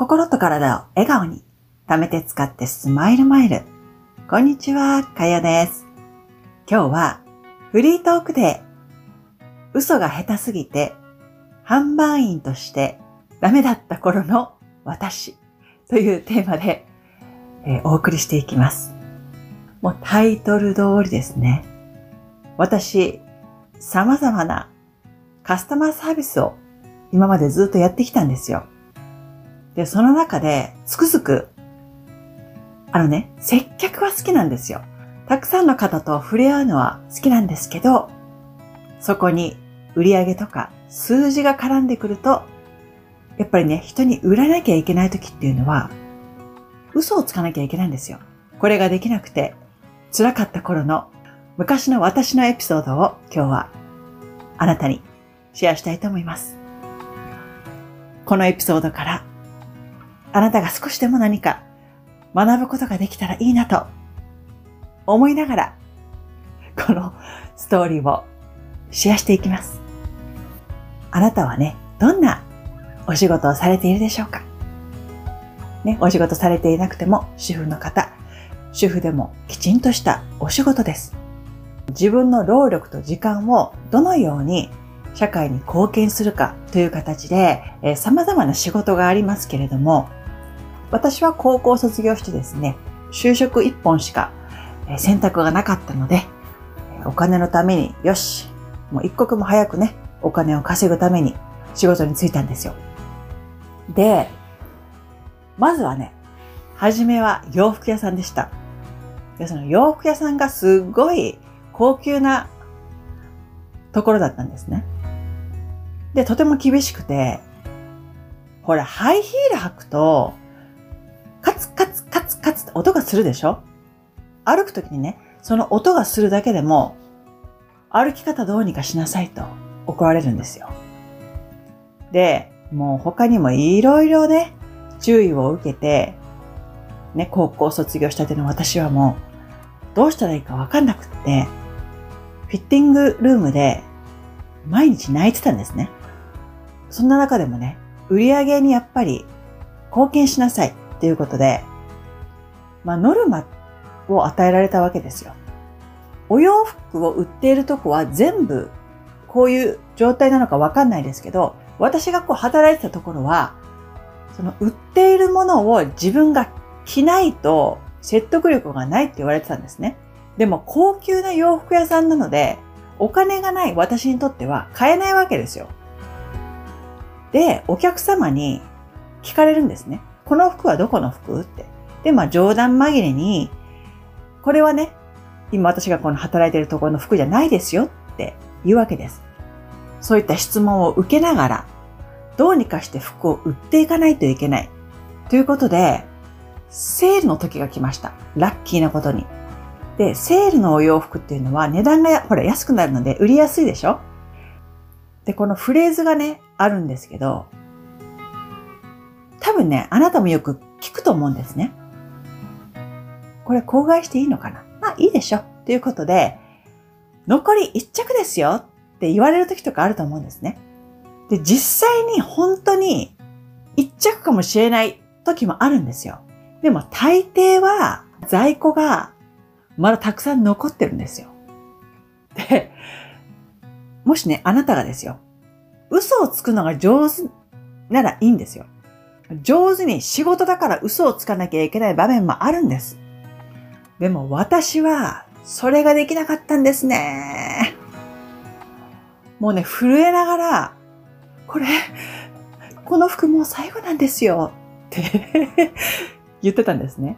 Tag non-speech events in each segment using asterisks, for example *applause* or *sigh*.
心と体を笑顔に、貯めて使ってスマイルマイル。こんにちは、かやです。今日は、フリートークで、嘘が下手すぎて、販売員としてダメだった頃の私というテーマで、えー、お送りしていきます。もうタイトル通りですね。私、様々なカスタマーサービスを今までずっとやってきたんですよ。で、その中で、つくづく、あのね、接客は好きなんですよ。たくさんの方と触れ合うのは好きなんですけど、そこに売り上げとか数字が絡んでくると、やっぱりね、人に売らなきゃいけない時っていうのは、嘘をつかなきゃいけないんですよ。これができなくて辛かった頃の昔の私のエピソードを今日はあなたにシェアしたいと思います。このエピソードからあなたが少しでも何か学ぶことができたらいいなと思いながら、このストーリーをシェアしていきます。あなたはね、どんなお仕事をされているでしょうか？ね、お仕事されていなくても主婦の方、主婦でもきちんとしたお仕事です。自分の労力と時間をどのように社会に貢献するかという形で、えー、様々な仕事がありますけれども、私は高校卒業してですね、就職一本しか選択がなかったので、お金のために、よし、もう一刻も早くね、お金を稼ぐために仕事に就いたんですよ。で、まずはね、はじめは洋服屋さんでした。で、その洋服屋さんがすごい高級なところだったんですね。で、とても厳しくて、ほら、ハイヒール履くと、カツって音がするでしょ？歩くときにね、その音がするだけでも、歩き方どうにかしなさいと怒られるんですよ。で、もう他にもいろいろね、注意を受けて、ね、高校卒業したての私はもう、どうしたらいいかわかんなくって、フィッティングルームで毎日泣いてたんですね。そんな中でもね、売り上げにやっぱり貢献しなさい。っていうことで、まあ、ノルマを与えられたわけですよ。お洋服を売っているとこは全部こういう状態なのかわかんないですけど、私がこう働いてたところは、その売っているものを自分が着ないと説得力がないって言われてたんですね。でも高級な洋服屋さんなので、お金がない私にとっては買えないわけですよ。で、お客様に聞かれるんですね。この服はどこの服？って。で、まあ冗談紛れに、これはね、今私がこの働いてるところの服じゃないですよって言うわけです。そういった質問を受けながら、どうにかして服を売っていかないといけない。ということで、セールの時が来ました。ラッキーなことに。で、セールのお洋服っていうのは値段がほら安くなるので売りやすいでしょ？で、このフレーズがね、あるんですけど、多分ね、あなたもよく聞くと思うんですね。これ口外していいのかな？まあいいでしょ。ということで、残り1着ですよって言われる時とかあると思うんですね。で、実際に本当に1着かもしれない時もあるんですよ。でも大抵は在庫がまだたくさん残ってるんですよ。で、もしね、あなたがですよ、嘘をつくのが上手ならいいんですよ。上手に仕事だから嘘をつかなきゃいけない場面もあるんです。でも私はそれができなかったんですね。もうね、震えながら、これ、この服もう最後なんですよって *laughs* 言ってたんですね。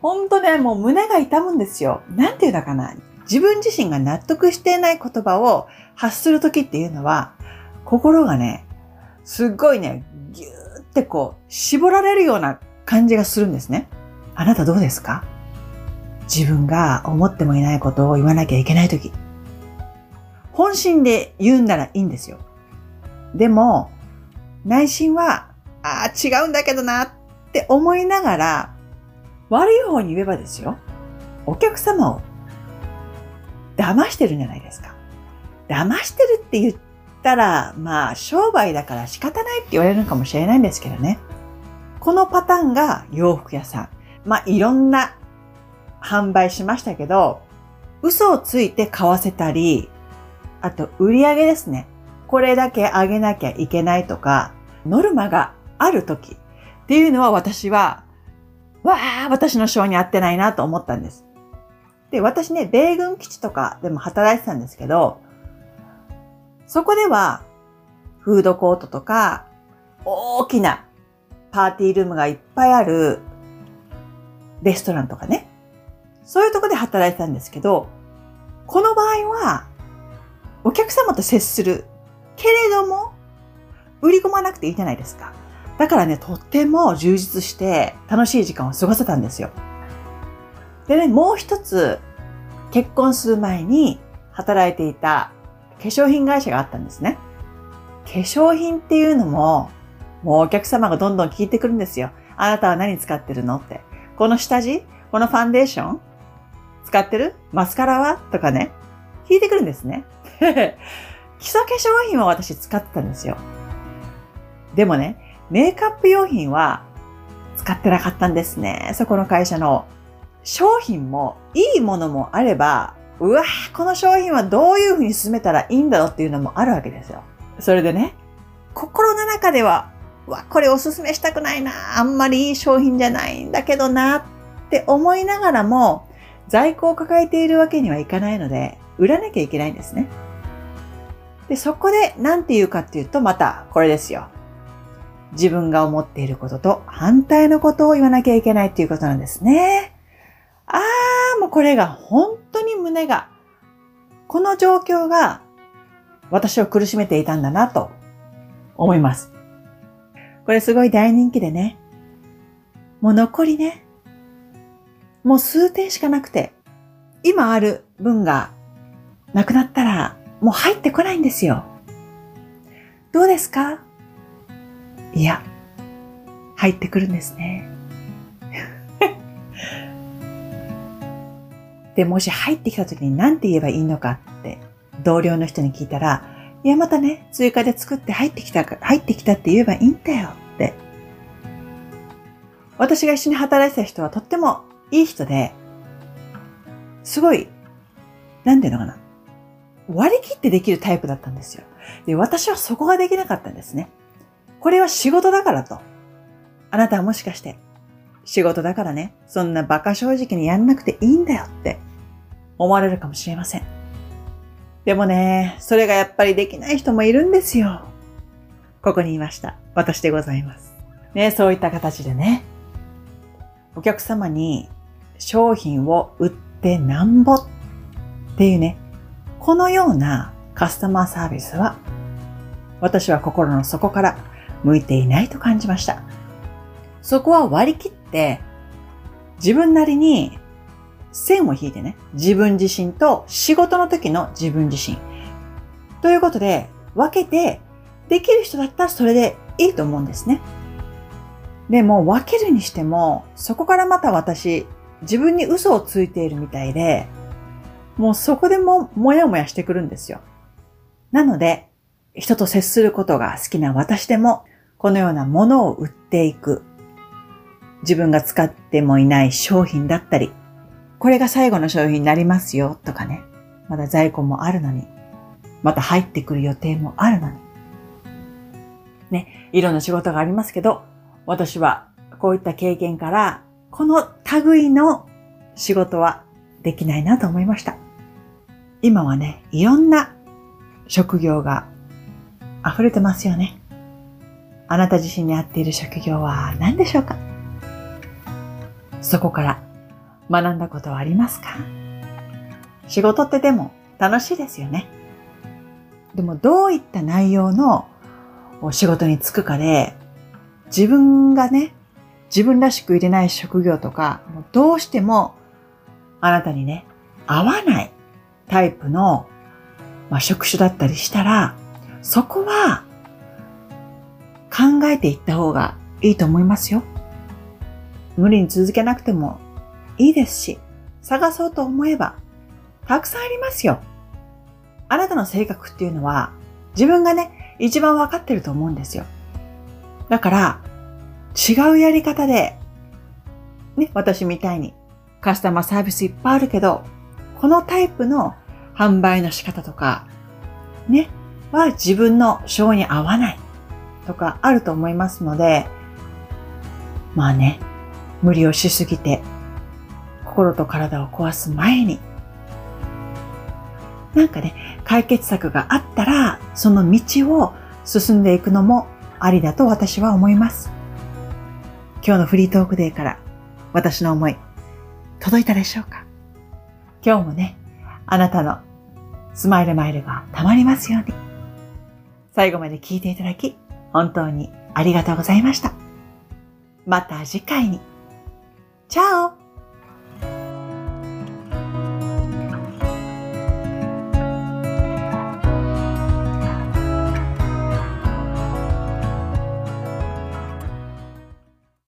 ほんとね、もう胸が痛むんですよ。なんて言うのかな。自分自身が納得していない言葉を発するときっていうのは、心がね、すっごいね、ぎゅーってこう、絞られるような感じがするんですね。あなたどうですか？自分が思ってもいないことを言わなきゃいけないとき。本心で言うんならいいんですよ。でも、内心は、ああ、違うんだけどなって思いながら、悪い方に言えばですよ。お客様を騙してるんじゃないですか。騙してるって言ったら、まあ、商売だから仕方ないって言われるかもしれないんですけどね。このパターンが洋服屋さん。まあ、いろんな販売しましたけど、嘘をついて買わせたり、あと売り上げですね。これだけ上げなきゃいけないとか、ノルマがある時っていうのは私は、わあ、私の性に合ってないなと思ったんです。で、私ね、米軍基地とかでも働いてたんですけど、そこでは、フードコートとか、大きなパーティールームがいっぱいあるレストランとかね。そういうとこで働いてたんですけど、この場合は、お客様と接するけれども、売り込まなくていいじゃないですか。だからね、とっても充実して楽しい時間を過ごせたんですよ。でね、もう一つ、結婚する前に働いていた化粧品会社があったんですね。化粧品っていうのも、もうお客様がどんどん聞いてくるんですよ。あなたは何使ってるの？って。この下地このファンデーション使ってる？マスカラは？とかね。聞いてくるんですね。*laughs* 基礎化粧品は私使ってたんですよ。でもね、メイクアップ用品は使ってなかったんですね。そこの会社の商品もいいものもあれば、うわぁこの商品はどういうふうに進めたらいいんだろうっていうのもあるわけですよ。それでね、心の中では、わ、これおすすめしたくないな、あんまりいい商品じゃないんだけどなって思いながらも、在庫を抱えているわけにはいかないので、売らなきゃいけないんですね。で、そこで何て言うかっていうと、またこれですよ。自分が思っていることと反対のことを言わなきゃいけないっていうことなんですね。あー、もうこれが本当に胸が、この状況が私を苦しめていたんだなと思います。これすごい大人気でね。もう残りね、もう数点しかなくて、今ある分がなくなったらもう入ってこないんですよ。どうですか？いや、入ってくるんですね。*laughs* で、もし入ってきた時に何て言えばいいのかって同僚の人に聞いたら、いや、またね、追加で作って入ってきた、入ってきたって言えばいいんだよ。私が一緒に働いてた人はとってもいい人で、すごい、なんていうのかな。割り切ってできるタイプだったんですよ。で、私はそこができなかったんですね。これは仕事だからと。あなたはもしかして、仕事だからね、そんな馬鹿正直にやんなくていいんだよって思われるかもしれません。でもね、それがやっぱりできない人もいるんですよ。ここにいました。私でございます。ね、そういった形でね、お客様に商品を売ってなんぼっていうね、このようなカスタマーサービスは、私は心の底から向いていないと感じました。そこは割り切って、自分なりに線を引いてね、自分自身と仕事の時の自分自身。ということで、分けてできる人だったらそれでいいと思うんですね。でも分けるにしても、そこからまた私、自分に嘘をついているみたいで、もうそこでももやもやしてくるんですよ。なので、人と接することが好きな私でも、このようなものを売っていく。自分が使ってもいない商品だったり、これが最後の商品になりますよとかね。まだ在庫もあるのに、また入ってくる予定もあるのに。ね、いろんな仕事がありますけど、私はこういった経験から、この類の仕事はできないなと思いました。今はね、いろんな職業が溢れてますよね。あなた自身に合っている職業は何でしょうか？そこから学んだことはありますか？仕事ってでも楽しいですよね。でもどういった内容のお仕事に就くかで自分がね、自分らしく入れない職業とか、どうしてもあなたにね、合わないタイプの、まあ、職種だったりしたら、そこは考えていった方がいいと思いますよ。無理に続けなくてもいいですし、探そうと思えば、たくさんありますよ。あなたの性格っていうのは、自分がね、一番わかってると思うんですよ。だから、違うやり方で、ね、私みたいにカスタマーサービスいっぱいあるけど、このタイプの販売の仕方とか、ね、は自分の性に合わないとかあると思いますので、まあね、無理をしすぎて心と体を壊す前に、なんかね、解決策があったら、その道を進んでいくのもありだと私は思います。今日のフリートークデーから私の思い、届いたでしょうか？今日もね、あなたのスマイルマイルがたまりますように。最後まで聞いていただき、本当にありがとうございました。また次回に。チャオ